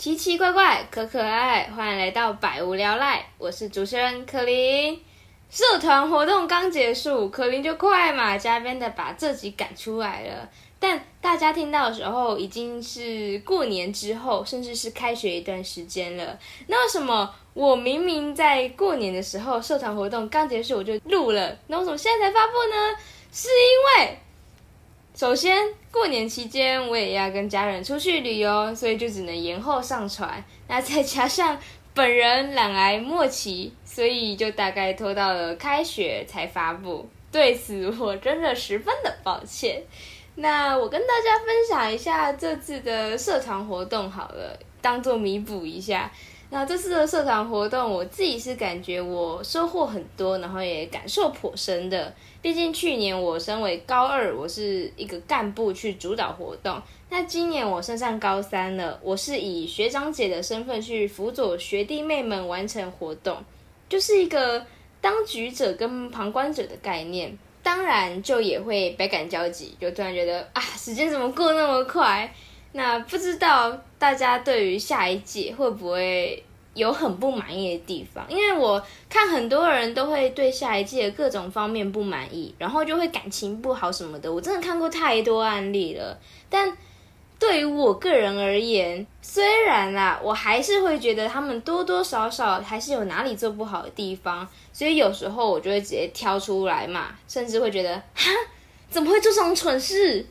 奇奇怪怪，可可爱，欢迎来到百无聊赖，我是主持人可琳。社团活动刚结束，可琳就快马加鞭的把这集赶出来了。但大家听到的时候，已经是过年之后，甚至是开学一段时间了。那为什么我明明在过年的时候，社团活动刚结束我就录了，那为什么现在才发布呢？是因为。首先，过年期间我也要跟家人出去旅游，所以就只能延后上传。那再加上本人懒癌末期，所以就大概拖到了开学才发布。对此，我真的十分的抱歉。那我跟大家分享一下这次的社团活动好了，当做弥补一下。那这次的社团活动，我自己是感觉我收获很多，然后也感受颇深的。毕竟去年我身为高二，我是一个干部去主导活动。那今年我升上高三了，我是以学长姐的身份去辅佐学弟妹们完成活动，就是一个当局者跟旁观者的概念。当然，就也会百感交集，就突然觉得啊，时间怎么过那么快？那不知道大家对于下一届会不会有很不满意的地方？因为我看很多人都会对下一届各种方面不满意，然后就会感情不好什么的。我真的看过太多案例了。但对于我个人而言，虽然啦，我还是会觉得他们多多少少还是有哪里做不好的地方，所以有时候我就会直接挑出来嘛，甚至会觉得哈，怎么会做这种蠢事？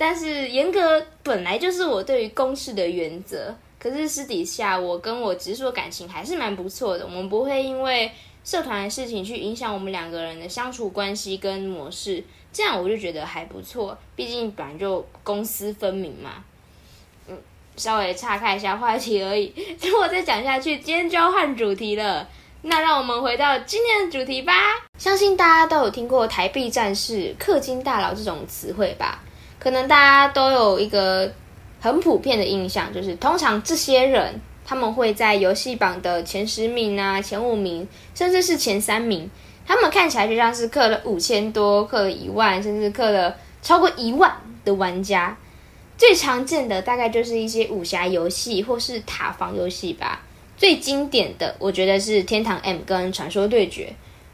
但是严格本来就是我对于公事的原则，可是私底下我跟我直属感情还是蛮不错的，我们不会因为社团的事情去影响我们两个人的相处关系跟模式，这样我就觉得还不错。毕竟本来就公私分明嘛。嗯，稍微岔开一下话题而已，如果再讲下去，今天就要换主题了。那让我们回到今天的主题吧。相信大家都有听过“台币战士”“氪金大佬”这种词汇吧？可能大家都有一个很普遍的印象，就是通常这些人他们会在游戏榜的前十名啊、前五名，甚至是前三名。他们看起来就像是氪了五千多、氪了一万，甚至氪了超过一万的玩家。最常见的大概就是一些武侠游戏或是塔防游戏吧。最经典的，我觉得是《天堂 M》跟《传说对决》。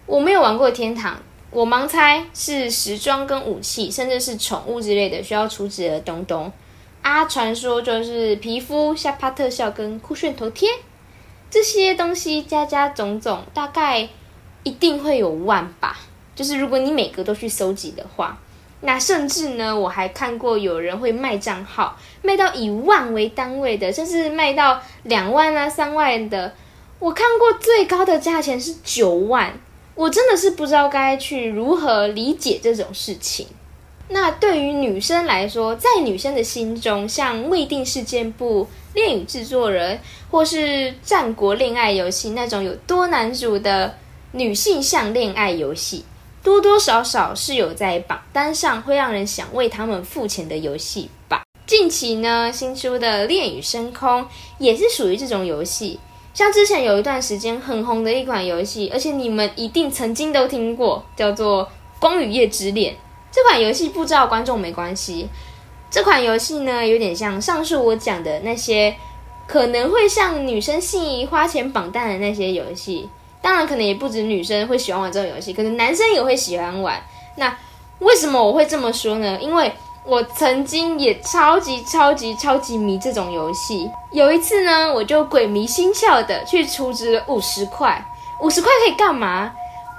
我没有玩过《天堂》。我盲猜是时装跟武器，甚至是宠物之类的需要储值的东东。啊，传说就是皮肤、下巴特效跟酷炫头贴这些东西，加加种种，大概一定会有万吧。就是如果你每个都去搜集的话，那甚至呢，我还看过有人会卖账号，卖到以万为单位的，甚至卖到两万啊、三万的。我看过最高的价钱是九万。我真的是不知道该去如何理解这种事情。那对于女生来说，在女生的心中，像未定事件簿、恋与制作人，或是战国恋爱游戏那种有多男主的女性向恋爱游戏，多多少少是有在榜单上会让人想为他们付钱的游戏吧。近期呢，新出的《恋与深空》也是属于这种游戏。像之前有一段时间很红的一款游戏，而且你们一定曾经都听过，叫做《光与夜之恋》。这款游戏不知道观众没关系。这款游戏呢，有点像上述我讲的那些可能会向女生心仪花钱绑蛋的那些游戏。当然，可能也不止女生会喜欢玩这种游戏，可能男生也会喜欢玩。那为什么我会这么说呢？因为我曾经也超级超级超级迷这种游戏。有一次呢，我就鬼迷心窍的去充值了五十块。五十块可以干嘛？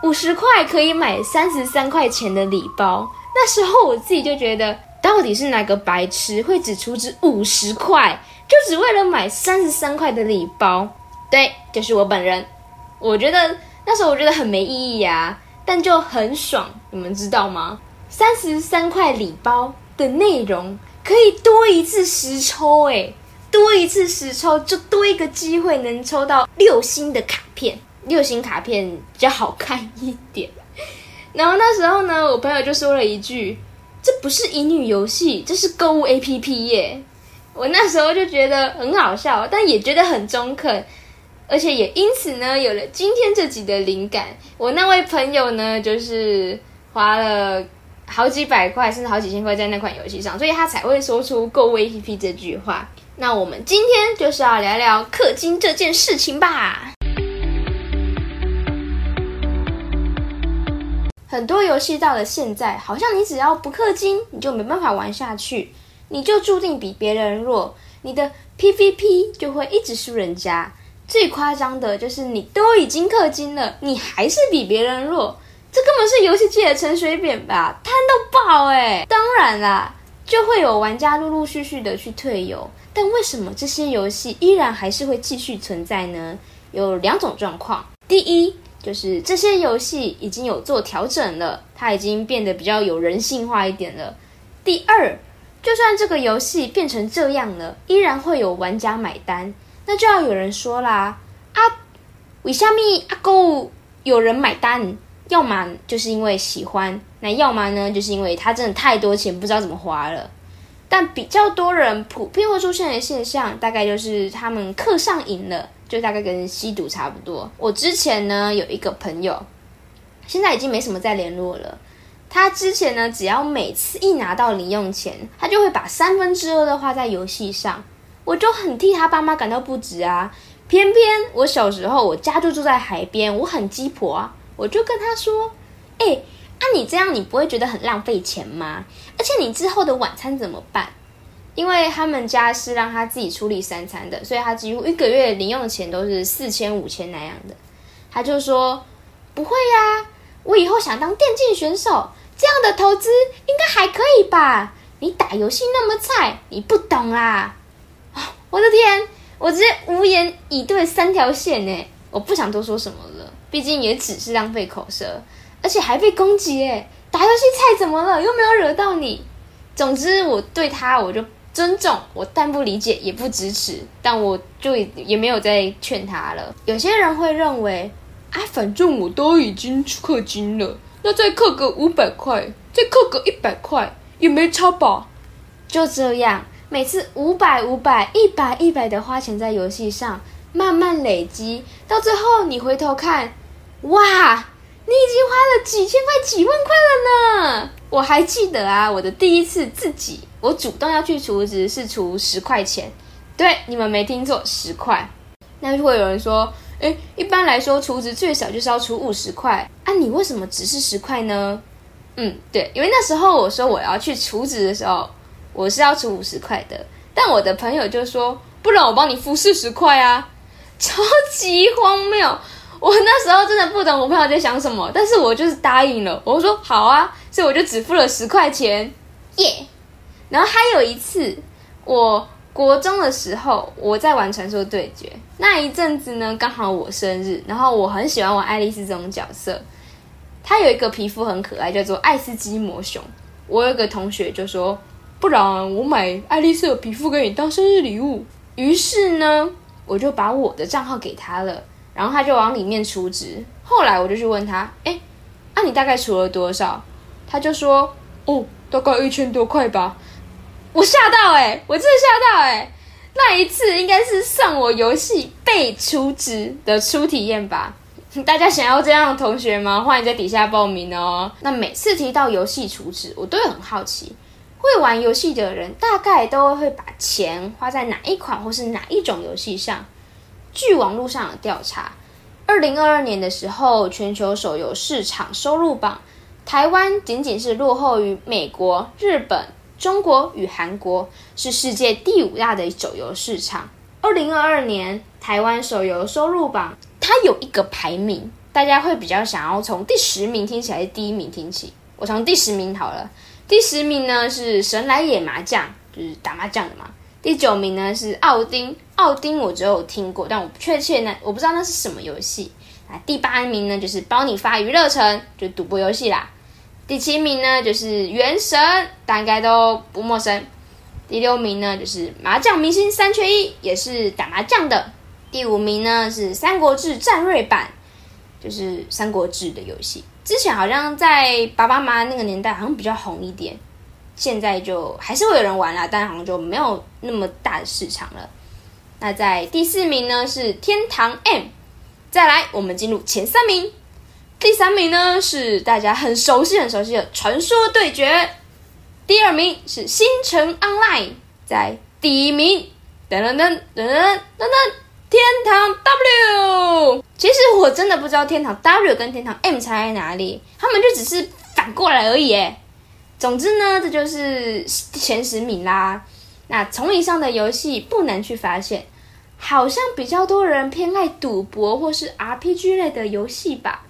五十块可以买三十三块钱的礼包。那时候我自己就觉得，到底是哪个白痴会只充值五十块，就只为了买三十三块的礼包？对，就是我本人。我觉得那时候我觉得很没意义呀，但就很爽，你们知道吗？三十三块礼包。的内容可以多一次实抽，诶，多一次实抽就多一个机会能抽到六星的卡片，六星卡片比较好看一点。然后那时候呢，我朋友就说了一句：“这不是乙女游戏，这是购物 A P P 耶。”我那时候就觉得很好笑，但也觉得很中肯，而且也因此呢有了今天这集的灵感。我那位朋友呢，就是花了。好几百块甚至好几千块在那款游戏上，所以他才会说出购物 APP 这句话。那我们今天就是要聊聊氪金这件事情吧。很多游戏到了现在，好像你只要不氪金，你就没办法玩下去，你就注定比别人弱，你的 PVP 就会一直输人家。最夸张的就是你都已经氪金了，你还是比别人弱，这根本是游戏界的陈水扁吧，贪到爆哎！当然啦，就会有玩家陆陆续续的去退游，但为什么这些游戏依然还是会继续存在呢？有两种状况，第一。就是这些游戏已经有做调整了，它已经变得比较有人性化一点了。第二，就算这个游戏变成这样了，依然会有玩家买单，那就要有人说啦啊，为虾米阿狗有人买单？要么就是因为喜欢，那要么呢，就是因为他真的太多钱，不知道怎么花了。但比较多人普遍会出现的现象，大概就是他们课上瘾了。就大概跟吸毒差不多。我之前呢有一个朋友，现在已经没什么再联络了。他之前呢，只要每次一拿到零用钱，他就会把三分之二的花在游戏上。我就很替他爸妈感到不值啊。偏偏我小时候，我家就住在海边，我很鸡婆啊，我就跟他说：“哎，啊你这样你不会觉得很浪费钱吗？而且你之后的晚餐怎么办？”因为他们家是让他自己处理三餐的，所以他几乎一个月零用钱都是四千五千那样的。他就说：“不会呀，我以后想当电竞选手，这样的投资应该还可以吧？你打游戏那么菜，你不懂啊！”我的天，我直接无言以对三条线呢！我不想多说什么了，毕竟也只是浪费口舌，而且还被攻击诶打游戏菜怎么了？又没有惹到你。总之，我对他我就。尊重我，但不理解也不支持，但我就也没有再劝他了。有些人会认为，啊，反正我都已经氪金了，那再氪个五百块，再氪个一百块也没差吧？就这样，每次五百、五百、一百、一百的花钱在游戏上，慢慢累积，到最后你回头看，哇，你已经花了几千块、几万块了呢！我还记得啊，我的第一次自己。我主动要去储值是储十块钱，对，你们没听错，十块。那就会有人说，哎，一般来说储值最少就是要储五十块啊，你为什么只是十块呢？嗯，对，因为那时候我说我要去储值的时候，我是要储五十块的，但我的朋友就说，不然我帮你付四十块啊，超级荒谬。我那时候真的不懂我朋友在想什么，但是我就是答应了，我说好啊，所以我就只付了十块钱，耶。然后还有一次，我国中的时候，我在玩传说对决那一阵子呢，刚好我生日，然后我很喜欢玩爱丽丝这种角色，她有一个皮肤很可爱，叫做爱斯基摩熊。我有个同学就说，不然我买爱丽丝的皮肤给你当生日礼物。于是呢，我就把我的账号给他了，然后他就往里面储值。后来我就去问他，哎，那你大概储了多少？他就说，哦，大概一千多块吧。我吓到哎，我真的吓到哎！那一次应该是算我游戏被充值的初体验吧？大家想要这样的同学吗？欢迎在底下报名哦。那每次提到游戏储值，我都会很好奇，会玩游戏的人大概都会把钱花在哪一款或是哪一种游戏上？据网络上的调查，二零二二年的时候，全球手游市场收入榜，台湾仅仅是落后于美国、日本。中国与韩国是世界第五大的手游市场。二零二二年台湾手游收入榜，它有一个排名，大家会比较想要从第十名听起还是第一名听起？我从第十名好了。第十名呢是神来也麻将，就是打麻将的嘛。第九名呢是奥丁，奥丁我只有听过，但我不确切呢，我不知道那是什么游戏。啊，第八名呢就是包你发娱乐城，就赌博游戏啦。第七名呢，就是《原神》，大家应该都不陌生。第六名呢，就是《麻将明星三缺一》，也是打麻将的。第五名呢，是《三国志战略版》，就是《三国志》的游戏。之前好像在爸爸妈妈那个年代好像比较红一点，现在就还是会有人玩啦，但好像就没有那么大的市场了。那在第四名呢，是《天堂 M》。再来，我们进入前三名。第三名呢是大家很熟悉、很熟悉的《传说对决》，第二名是《星辰 Online》，在第一名，噔噔噔噔噔噔噔，天堂 W。其实我真的不知道天堂 W 跟天堂 M 差在哪里，他们就只是反过来而已。哎，总之呢，这就是前十名啦。那从以上的游戏不难去发现，好像比较多人偏爱赌博或是 RPG 类的游戏吧。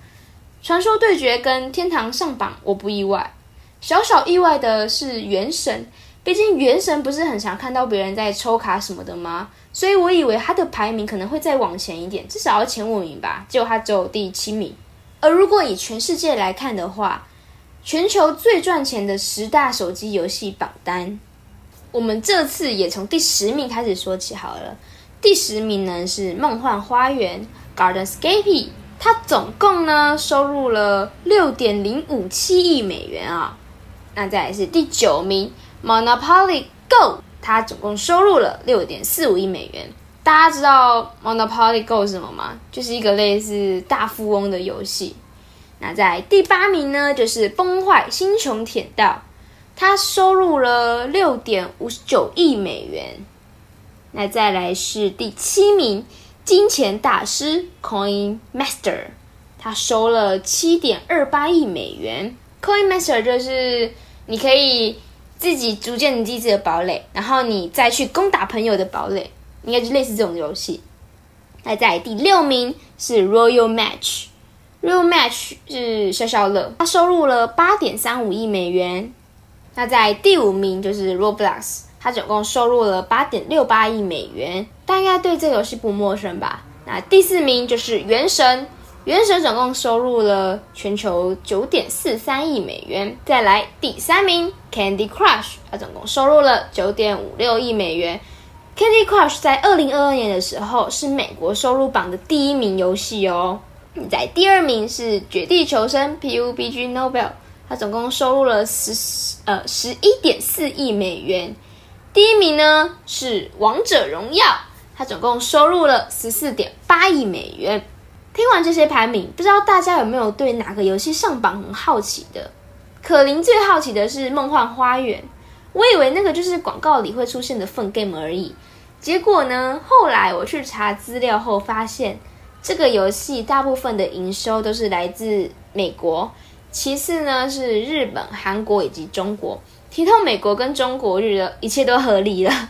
传说对决跟天堂上榜，我不意外。小小意外的是原神，毕竟原神不是很常看到别人在抽卡什么的吗？所以我以为它的排名可能会再往前一点，至少要前五名吧。结果它只有第七名。而如果以全世界来看的话，全球最赚钱的十大手机游戏榜单，我们这次也从第十名开始说起好了。第十名呢是《梦幻花园》Garden Scapy，。它总共呢收入了六点零五七亿美元啊，那再来是第九名 Monopoly Go，它总共收入了六点四五亿美元。大家知道 Monopoly Go 是什么吗？就是一个类似大富翁的游戏。那在第八名呢，就是崩坏星穹铁道，它收入了六点五十九亿美元。那再来是第七名。金钱大师 Coin Master，他收了七点二八亿美元。Coin Master 就是你可以自己组建你自己的堡垒，然后你再去攻打朋友的堡垒，应该就类似这种游戏。那在第六名是 Royal Match，Royal Match 是消消乐，他收入了八点三五亿美元。那在第五名就是 Roblox。它总共收入了八点六八亿美元，大家应该对这个游戏不陌生吧？那第四名就是《原神》，《原神》总共收入了全球九点四三亿美元。再来第三名《Candy Crush》，它总共收入了九点五六亿美元。《Candy Crush》在二零二二年的时候是美国收入榜的第一名游戏哦。在第二名是《绝地求生》（PUBG Nobel），它总共收入了十呃十一点四亿美元。第一名呢是《王者荣耀》，它总共收入了十四点八亿美元。听完这些排名，不知道大家有没有对哪个游戏上榜很好奇的？可林最好奇的是《梦幻花园》，我以为那个就是广告里会出现的份 game 而已。结果呢，后来我去查资料后发现，这个游戏大部分的营收都是来自美国，其次呢是日本、韩国以及中国。提到美国跟中国日的一切都合理了，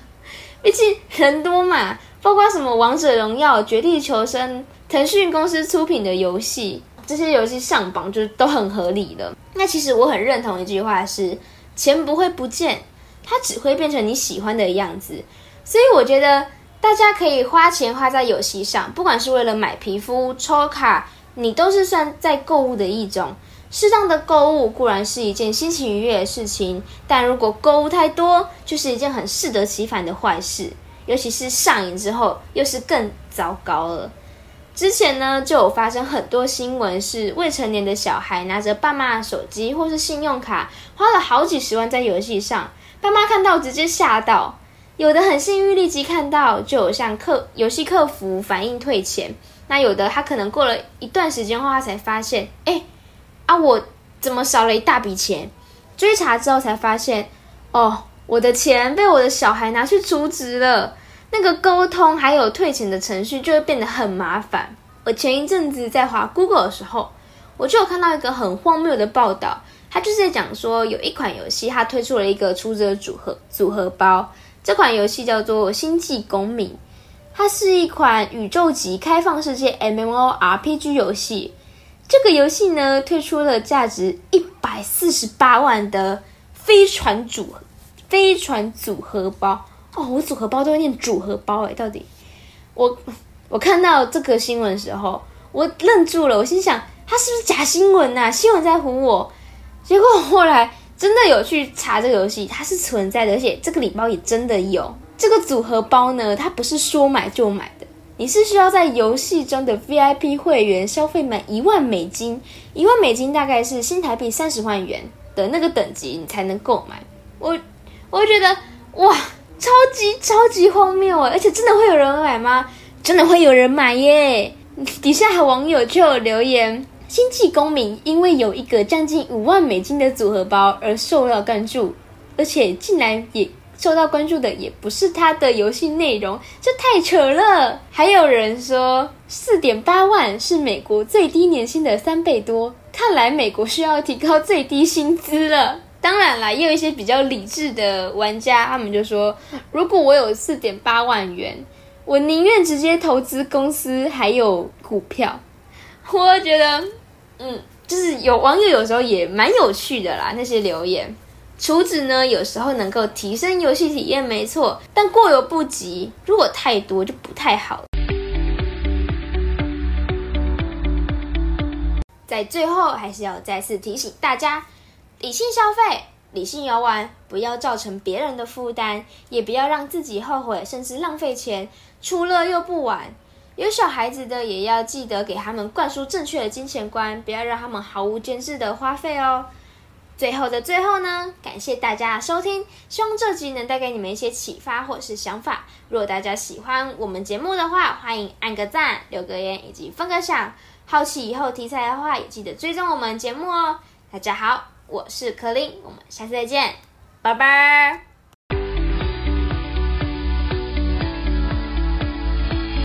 毕竟人多嘛，包括什么王者荣耀、绝地求生、腾讯公司出品的游戏，这些游戏上榜就都很合理了。那其实我很认同一句话是：钱不会不见，它只会变成你喜欢的样子。所以我觉得大家可以花钱花在游戏上，不管是为了买皮肤、抽卡，你都是算在购物的一种。适当的购物固然是一件心情愉悦的事情，但如果购物太多，就是一件很适得其反的坏事。尤其是上瘾之后，又是更糟糕了。之前呢，就有发生很多新闻，是未成年的小孩拿着爸妈的手机或是信用卡，花了好几十万在游戏上，爸妈看到直接吓到。有的很幸运立即看到，就有向客游戏客服反映退钱。那有的他可能过了一段时间后，他才发现，哎。啊！我怎么少了一大笔钱？追查之后才发现，哦，我的钱被我的小孩拿去储值了。那个沟通还有退钱的程序就会变得很麻烦。我前一阵子在滑 Google 的时候，我就有看到一个很荒谬的报道，它就是在讲说有一款游戏它推出了一个储值组合组合包，这款游戏叫做《星际公民》，它是一款宇宙级开放世界 MMORPG 游戏。这个游戏呢，推出了价值一百四十八万的飞船组飞船组合包哦，我组合包都会念组合包哎，到底我我看到这个新闻的时候，我愣住了，我心想它是不是假新闻呐？新闻在唬我。结果后来真的有去查这个游戏，它是存在的，而且这个礼包也真的有这个组合包呢，它不是说买就买的。你是需要在游戏中的 VIP 会员消费满一万美金，一万美金大概是新台币三十万元的那个等级，你才能购买。我，我觉得哇，超级超级荒谬啊！而且真的会有人买吗？真的会有人买耶！底下网友就有留言星际公民因为有一个将近五万美金的组合包而受到关注，而且竟然也受到关注的也不是他的游戏内容，这太扯了。还有人说四点八万是美国最低年薪的三倍多，看来美国需要提高最低薪资了。当然啦，也有一些比较理智的玩家，他们就说，如果我有四点八万元，我宁愿直接投资公司还有股票。我觉得，嗯，就是有网友有时候也蛮有趣的啦，那些留言。厨子呢，有时候能够提升游戏体验，没错，但过犹不及，如果太多就不太好。在最后，还是要再次提醒大家：理性消费，理性游玩，不要造成别人的负担，也不要让自己后悔，甚至浪费钱。出乐又不晚。有小孩子的也要记得给他们灌输正确的金钱观，不要让他们毫无节制的花费哦。最后的最后呢，感谢大家收听，希望这集能带给你们一些启发或是想法。如果大家喜欢我们节目的话，欢迎按个赞、留个言以及分个享。好奇以后题材的话，也记得追踪我们节目哦。大家好，我是柯林，我们下次再见，拜拜。